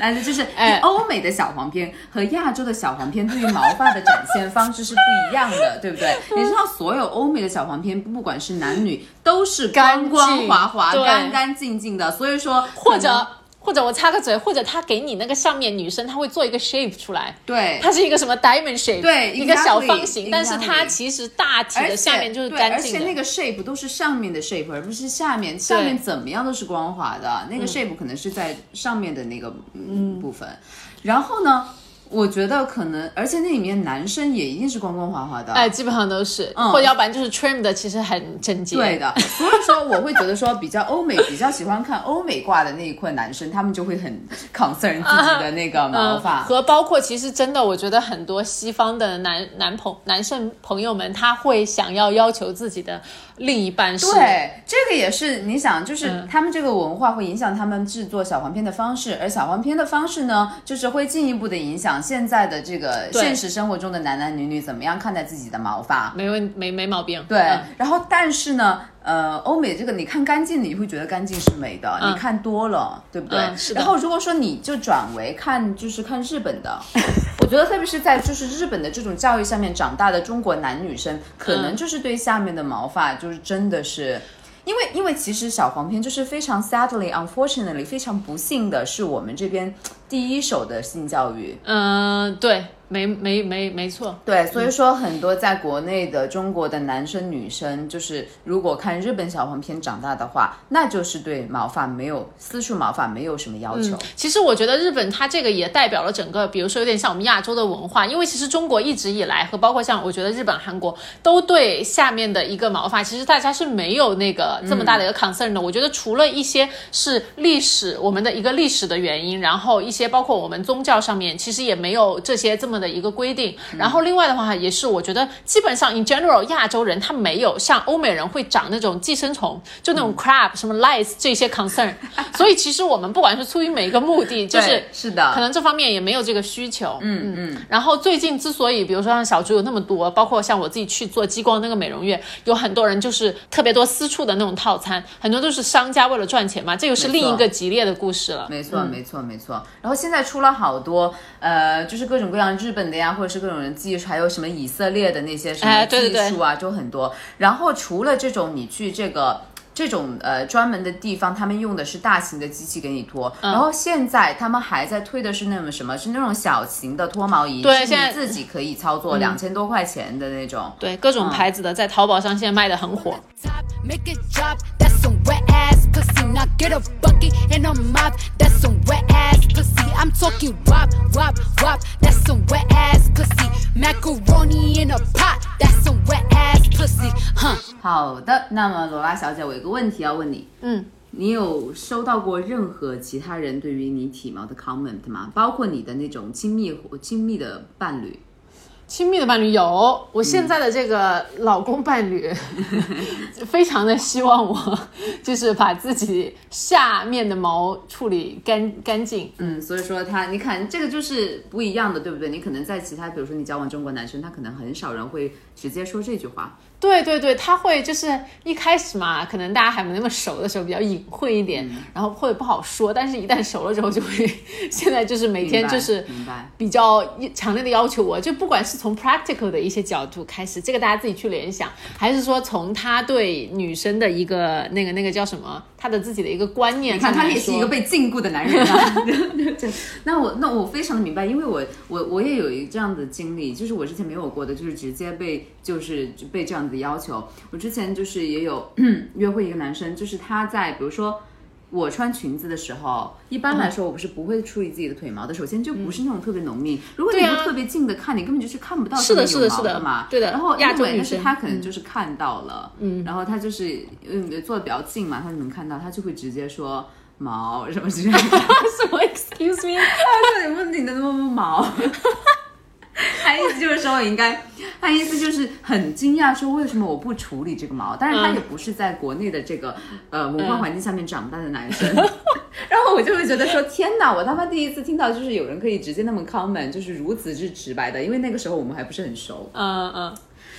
但 是就是 哎欧美的小黄片和亚洲的小黄片对于毛发的展现方式是不一样的，对不对？你知道所有欧美的小黄片，不管是男女，都是光光滑滑、干干干净净的，所以说或者或者我插个嘴，或者他给你那个上面女生，她会做一个 shape 出来，对。它是一个什么 diamond shape，对一个小方形，但是它其实大体的下面就是干净的。而且那个 shape 都是上面的 shape，而不是下面。下面怎么样都是光滑的，那个 shape 可能是在上面的那个嗯部分。然后呢，我觉得可能，而且那里面男生也一定是光光滑滑的。哎，基本上都是，嗯或者要不然就是 trim 的，其实很整洁。对的，所以说我会觉得说，比较欧美，比较喜欢看欧美挂的那一块男生，他们就会很 concern 自己的那个毛发。和包括其实真的，我觉得很多西方的男男朋男生朋友们，他会想要要求自己的另一半是。对，这个也是你想，就是他们这个文化会影响他们制作小黄片的方式，而小黄片的方式呢，就是会进一步的影响现在的这个现实生活中的男男女女怎么样看待自己的毛发。没问没没毛病。对，然后但是呢。呃，欧美这个你看干净，你会觉得干净是美的。你看多了，对不对？是的。然后如果说你就转为看，就是看日本的，我觉得特别是在就是日本的这种教育下面长大的中国男女生，可能就是对下面的毛发就是真的是，因为因为其实小黄片就是非常 sadly unfortunately 非常不幸的是我们这边第一手的性教育。嗯，对。没没没没错，对，所以说很多在国内的中国的男生女生，就是如果看日本小黄片长大的话，那就是对毛发没有私处毛发没有什么要求。其实我觉得日本它这个也代表了整个，比如说有点像我们亚洲的文化，因为其实中国一直以来和包括像我觉得日本、韩国都对下面的一个毛发，其实大家是没有那个这么大的一个 concern 的。我觉得除了一些是历史我们的一个历史的原因，然后一些包括我们宗教上面，其实也没有这些这么的。的一个规定，然后另外的话也是，我觉得基本上 in general 亚洲人他没有像欧美人会长那种寄生虫，就那种 crab 什么 lice 这些 concern，所以其实我们不管是出于每一个目的，就是是的，可能这方面也没有这个需求。嗯嗯。然后最近之所以，比如说像小猪有那么多，包括像我自己去做激光那个美容院，有很多人就是特别多私处的那种套餐，很多都是商家为了赚钱嘛，这又是另一个激烈的故事了。没错没错没错。然后现在出了好多呃，就是各种各样日本的呀，或者是各种人技术，还有什么以色列的那些什么技术啊，就很多。然后除了这种，你去这个这种呃专门的地方，他们用的是大型的机器给你脱。然后现在他们还在推的是那种什么，是那种小型的脱毛仪，对，是你自己可以操作，两千多块钱的那种。对，各种牌子的，在淘宝上现在卖的很火。I'm talking wop wop wop. That's some wet ass pussy. Macaroni in a pot. That's some wet ass pussy. Huh. 好的，那么罗拉小姐，我有个问题要问你。嗯，你有收到过任何其他人对于你体毛的 comment 吗？包括你的那种亲密亲密的伴侣？亲密的伴侣有，我现在的这个老公伴侣，非常的希望我 就是把自己下面的毛处理干干净。嗯，所以说他，你看这个就是不一样的，对不对？你可能在其他，比如说你交往中国男生，他可能很少人会直接说这句话。对对对，他会就是一开始嘛，可能大家还没那么熟的时候比较隐晦一点，然后会不好说，但是一旦熟了之后就会，现在就是每天就是比较强烈的要求我，就不管是从 practical 的一些角度开始，这个大家自己去联想，还是说从他对女生的一个那个那个叫什么，他的自己的一个观念，你看他也是一个被禁锢的男人啊。那我那我非常的明白，因为我我我也有一这样的经历，就是我之前没有过的，就是直接被就是被这样子。要求我之前就是也有 约会一个男生，就是他在比如说我穿裙子的时候，一般来说我不是不会处理自己的腿毛的。首先就不是那种特别浓密，如果你不特别近的看，你根本就是看不到是的，是的，是的嘛。对的。然后亚洲女生他可能就是看到了，嗯，然后他就是嗯坐的比较近嘛，他就能看到，他就会直接说毛什么之类的。什么？Excuse me？他说你问你的那么毛。他意思就是说，我应该，他意思就是很惊讶，说为什么我不处理这个毛？但是他也不是在国内的这个呃文化环境下面长大的男生，然后我就会觉得说，天哪，我他妈第一次听到，就是有人可以直接那么 common，就是如此之直白的，因为那个时候我们还不是很熟，嗯嗯。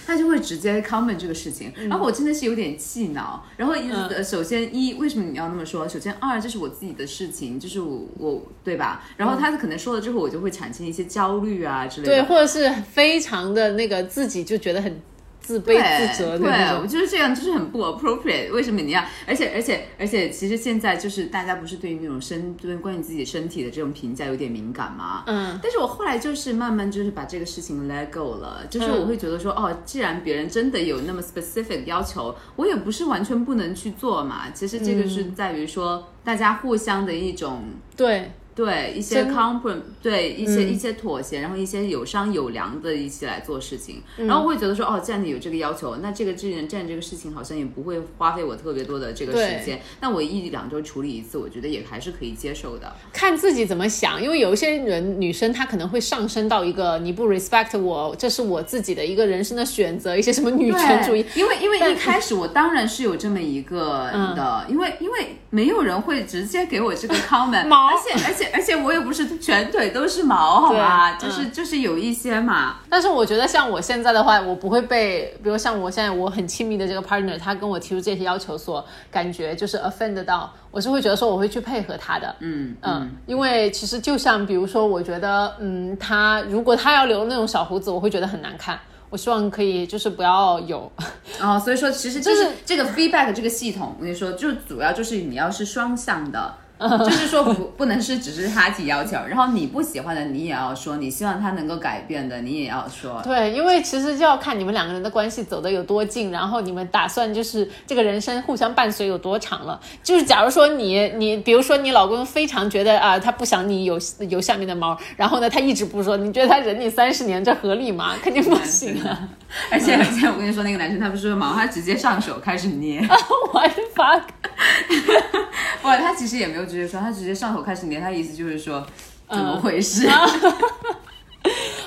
他就会直接 comment 这个事情，然后我真的是有点气恼。然后呃，首先一，为什么你要那么说？首先二，这是我自己的事情，就是我我对吧？然后他可能说了之后，我就会产生一些焦虑啊之类的，对，或者是非常的那个自己就觉得很。自卑自责的那种，我就是这样，就是很不 appropriate。为什么你要？而且而且而且，其实现在就是大家不是对于那种身，对关于自己身体的这种评价有点敏感吗？嗯。但是我后来就是慢慢就是把这个事情 let go 了，就是我会觉得说，哦，既然别人真的有那么 specific 要求，我也不是完全不能去做嘛。其实这个是在于说大家互相的一种对。对一些 comprom，对一些、一些妥协，然后一些有商有量的一起来做事情，然后我会觉得说，哦，既然你有这个要求，那这个这件这件这个事情好像也不会花费我特别多的这个时间，那我一两周处理一次，我觉得也还是可以接受的。看自己怎么想，因为有一些人女生她可能会上升到一个你不 respect 我，这是我自己的一个人生的选择，一些什么女权主义。因为因为一开始我当然是有这么一个的，因为因为没有人会直接给我这个 comment，而且而且。而且我也不是全腿都是毛，好吧，就是就是有一些嘛。但是我觉得像我现在的话，我不会被，比如像我现在我很亲密的这个 partner，他跟我提出这些要求，所感觉就是 offend 到，我是会觉得说我会去配合他的。嗯嗯，因为其实就像比如说，我觉得嗯，他如果他要留那种小胡子，我会觉得很难看。我希望可以就是不要有。哦，所以说其实 就是这个 feedback 这个系统，我跟你说，就主要就是你要是双向的。就是说不不能是只是他提要求，然后你不喜欢的你也要说，你希望他能够改变的你也要说。对，因为其实就要看你们两个人的关系走得有多近，然后你们打算就是这个人生互相伴随有多长了。就是假如说你你比如说你老公非常觉得啊他不想你有有下面的毛，然后呢他一直不说，你觉得他忍你三十年这合理吗？肯定不行啊。而且而且我跟你说那个男生他不是说毛，他直接上手开始捏。我的发。不，他其实也没有直接说，他直接上手开始捏，他意思就是说，怎么回事？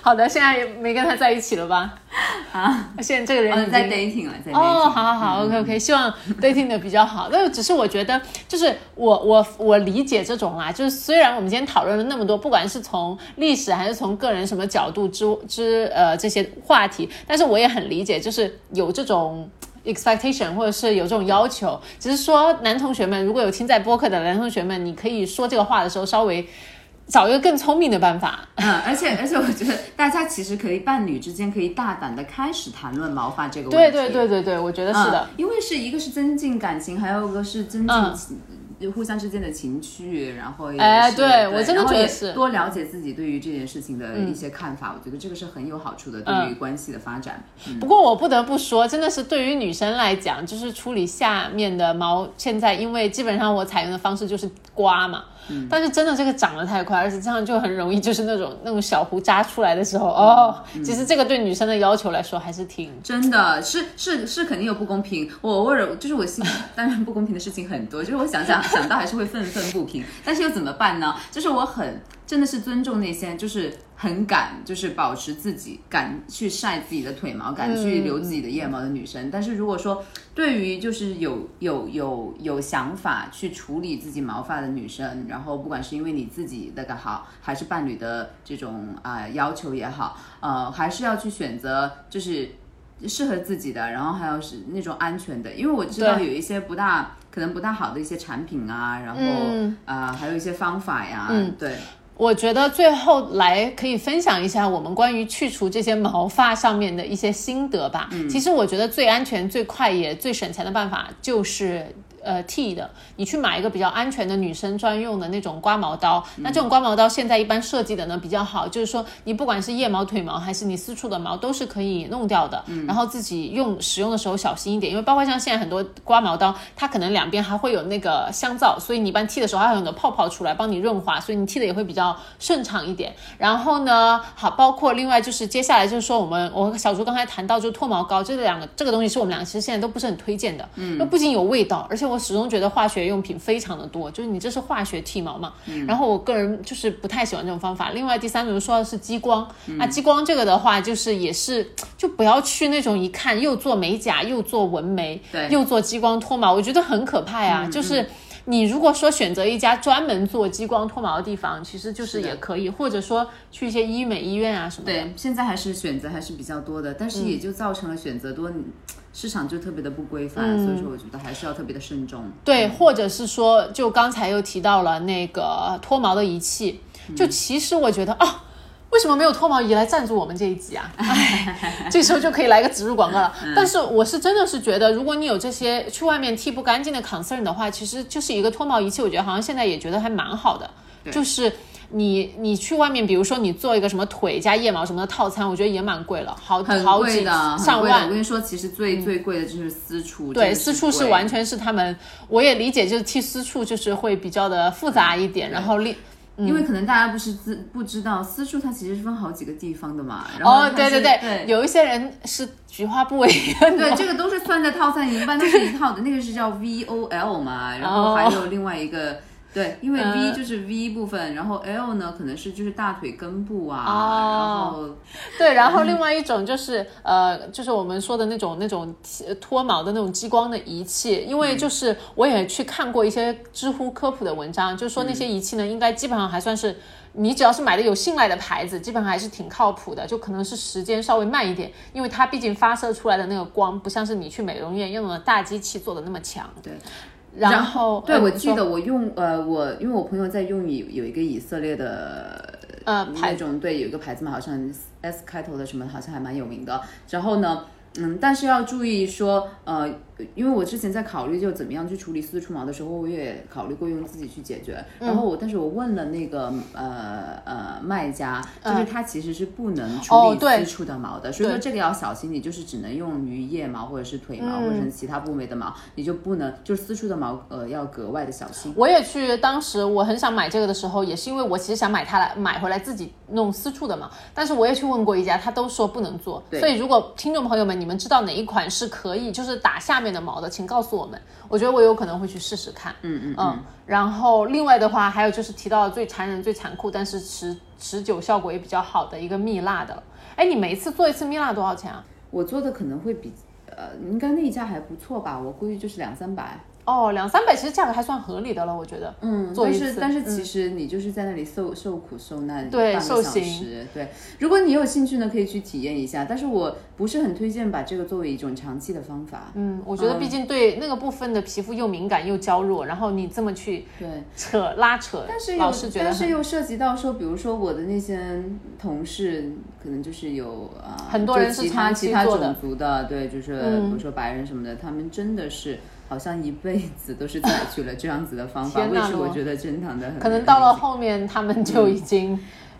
好的，现在没跟他在一起了吧？啊，现在这个人在 dating 了，在哦，好好好，OK OK，希望 dating 的比较好。但只是我觉得，就是我我我理解这种啦，就是虽然我们今天讨论了那么多，不管是从历史还是从个人什么角度之之呃这些话题，但是我也很理解，就是有这种。Expectation 或者是有这种要求，只是说男同学们如果有听在播客的男同学们，你可以说这个话的时候稍微找一个更聪明的办法。嗯，而且而且我觉得大家其实可以伴侣之间可以大胆的开始谈论毛发这个问题。对对对对对，我觉得是的，因为是一个是增进感情，还有一个是增进。就互相之间的情趣，然后哎，对我真的觉得是多了解自己对于这件事情的一些看法，我觉得这个是很有好处的，对于关系的发展。不过我不得不说，真的是对于女生来讲，就是处理下面的毛，现在因为基本上我采用的方式就是刮嘛。但是真的这个长得太快，而且这样就很容易就是那种 那种小胡扎出来的时候哦，其实这个对女生的要求来说还是挺真的是是是肯定有不公平。我偶尔就是我心当然不公平的事情很多，就是我想想想到还是会愤愤不平，但是又怎么办呢？就是我很。真的是尊重那些就是很敢，就是保持自己敢去晒自己的腿毛，敢去留自己的腋毛的女生。但是如果说对于就是有 有有有想法去处理自己毛发的女生，然后不管是因为你自己的个好，还是伴侣的这种啊要求也好，呃，还是要去选择就是适合自己的，然后还有是那种安全的，因为我知道有一些不大可能不大好的一些产品啊，然后啊还有一些方法呀，对。我觉得最后来可以分享一下我们关于去除这些毛发上面的一些心得吧。其实我觉得最安全、最快也最省钱的办法就是。呃剃的，你去买一个比较安全的女生专用的那种刮毛刀。那这种刮毛刀现在一般设计的呢比较好，就是说你不管是腋毛、腿毛还是你私处的毛都是可以弄掉的。然后自己用使用的时候小心一点，因为包括像现在很多刮毛刀，它可能两边还会有那个香皂，所以你一般剃的时候还有很多泡泡出来帮你润滑，所以你剃的也会比较顺畅一点。然后呢，好，包括另外就是接下来就是说我们我和小朱刚才谈到就脱毛膏，这两个这个东西是我们两个其实现在都不是很推荐的，嗯，那不仅有味道，而且我。始终觉得化学用品非常的多，就是你这是化学剃毛嘛？然后我个人就是不太喜欢这种方法。另外第三种说的是激光，那激光这个的话，就是也是就不要去那种一看又做美甲又做纹眉，又做激光脱毛，我觉得很可怕呀。就是你如果说选择一家专门做激光脱毛的地方，其实就是也可以，或者说去一些医美医院啊什么的。对，现在还是选择还是比较多的，但是也就造成了选择多。市场就特别的不规范，所以说我觉得还是要特别的慎重。对，或者是说，就刚才又提到了那个脱毛的仪器，就其实我觉得啊，为什么没有脱毛仪来赞助我们这一集啊？这时候就可以来个植入广告了。但是我是真的是觉得，如果你有这些去外面剃不干净的 concern 的话，其实就是一个脱毛仪器，我觉得好像现在也觉得还蛮好的，就是。你你去外面，比如说你做一个什么腿加腋毛什么的套餐，我觉得也蛮贵了，好好几上万。我跟你说，其实最最贵的就是私处。对，私处是完全是他们，我也理解，就是剃私处就是会比较的复杂一点，然后另。因为可能大家不是知不知道，私处它其实是分好几个地方的嘛。然后哦，对对对对，有一些人是菊花部位。对，这个都是算在套餐里面，一般都是一套的。那个是叫 VOL 嘛，然后还有另外一个。对，因为 V 就是 V 部分，然后 L 呢可能是就是大腿根部啊，然后对，然后另外一种就是呃，就是我们说的那种那种脱毛的那种激光的仪器，因为就是我也去看过一些知乎科普的文章，就是说那些仪器呢，应该基本上还算是你只要是买的有信赖的牌子，基本上还是挺靠谱的，就可能是时间稍微慢一点，因为它毕竟发射出来的那个光不像是你去美容院用的大机器做的那么强。对。然后，对，我记得我用呃，我因为我朋友在用以有一个以色列的呃那种，对，有一个牌子嘛，好像 S 开头的什么，好像还蛮有名的。然后呢？嗯，但是要注意说，呃，因为我之前在考虑就怎么样去处理私处毛的时候，我也考虑过用自己去解决。然后我，但是我问了那个呃呃卖家，就是他其实是不能处理私处的毛的，所以说这个要小心。你就是只能用于腋毛或者是腿毛或者是其他部位的毛，你就不能就是私处的毛，呃，要格外的小心。我也去，当时我很想买这个的时候，也是因为我其实想买它来买回来自己弄私处的毛，但是我也去问过一家，他都说不能做。所以如果听众朋友们。你们知道哪一款是可以就是打下面的毛的，请告诉我们。我觉得我有可能会去试试看。嗯嗯嗯。然后另外的话，还有就是提到最残忍、最残酷，但是持持久效果也比较好的一个蜜蜡的。哎，你每一次做一次蜜蜡多少钱啊？我做的可能会比呃，应该那一家还不错吧？我估计就是两三百。哦，两三百其实价格还算合理的了，我觉得。嗯，但是但是其实你就是在那里受受苦受难对，受刑。对，如果你有兴趣呢，可以去体验一下。但是我不是很推荐把这个作为一种长期的方法。嗯，我觉得毕竟对那个部分的皮肤又敏感又娇弱，然后你这么去对扯拉扯，但是老是觉得，但是又涉及到说，比如说我的那些同事，可能就是有啊，很多人是其他其他种族的，对，就是比如说白人什么的，他们真的是。好像一辈子都是采取了这样子的方法，为什么我觉得正常的很？可能到了后面他们就已经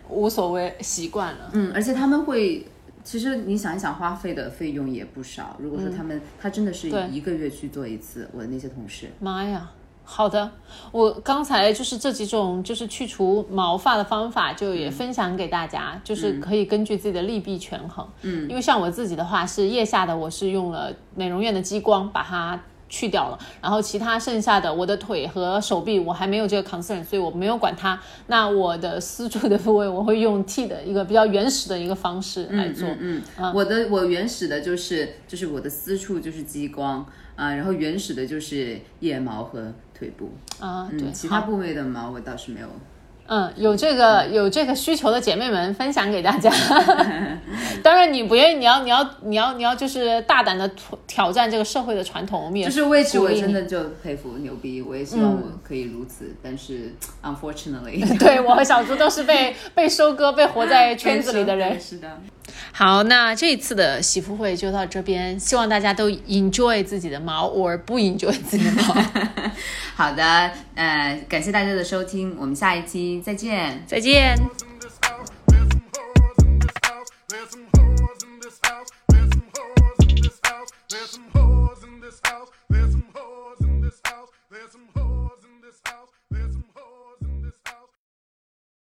无所谓习惯了。嗯，而且他们会，其实你想一想，花费的费用也不少。如果说他们他真的是一个月去做一次，我的那些同事，妈呀！好的，我刚才就是这几种就是去除毛发的方法，就也分享给大家，就是可以根据自己的利弊权衡。嗯，因为像我自己的话是腋下的，我是用了美容院的激光把它。去掉了，然后其他剩下的我的腿和手臂我还没有这个 concern，所以我没有管它。那我的私处的部位我会用剃的一个比较原始的一个方式来做。嗯嗯，我的我原始的就是就是我的私处就是激光啊，然后原始的就是腋毛和腿部啊，对，其他部位的毛我倒是没有。嗯，有这个有这个需求的姐妹们分享给大家。当然，你不愿意，你要你要你要你要就是大胆的挑战这个社会的传统，我们也就是为此我真的就佩服牛逼，我也希望我可以如此。但是，unfortunately，对我和小猪都是被被收割、被活在 圈子里的人。是的。好，那这一次的喜福会就到这边，希望大家都 enjoy 自己的毛，or 不 enjoy 自己的毛。好的，呃，感谢大家的收听，我们下一期再见，再见。There's some hoes this. There's some hoes this. There's some.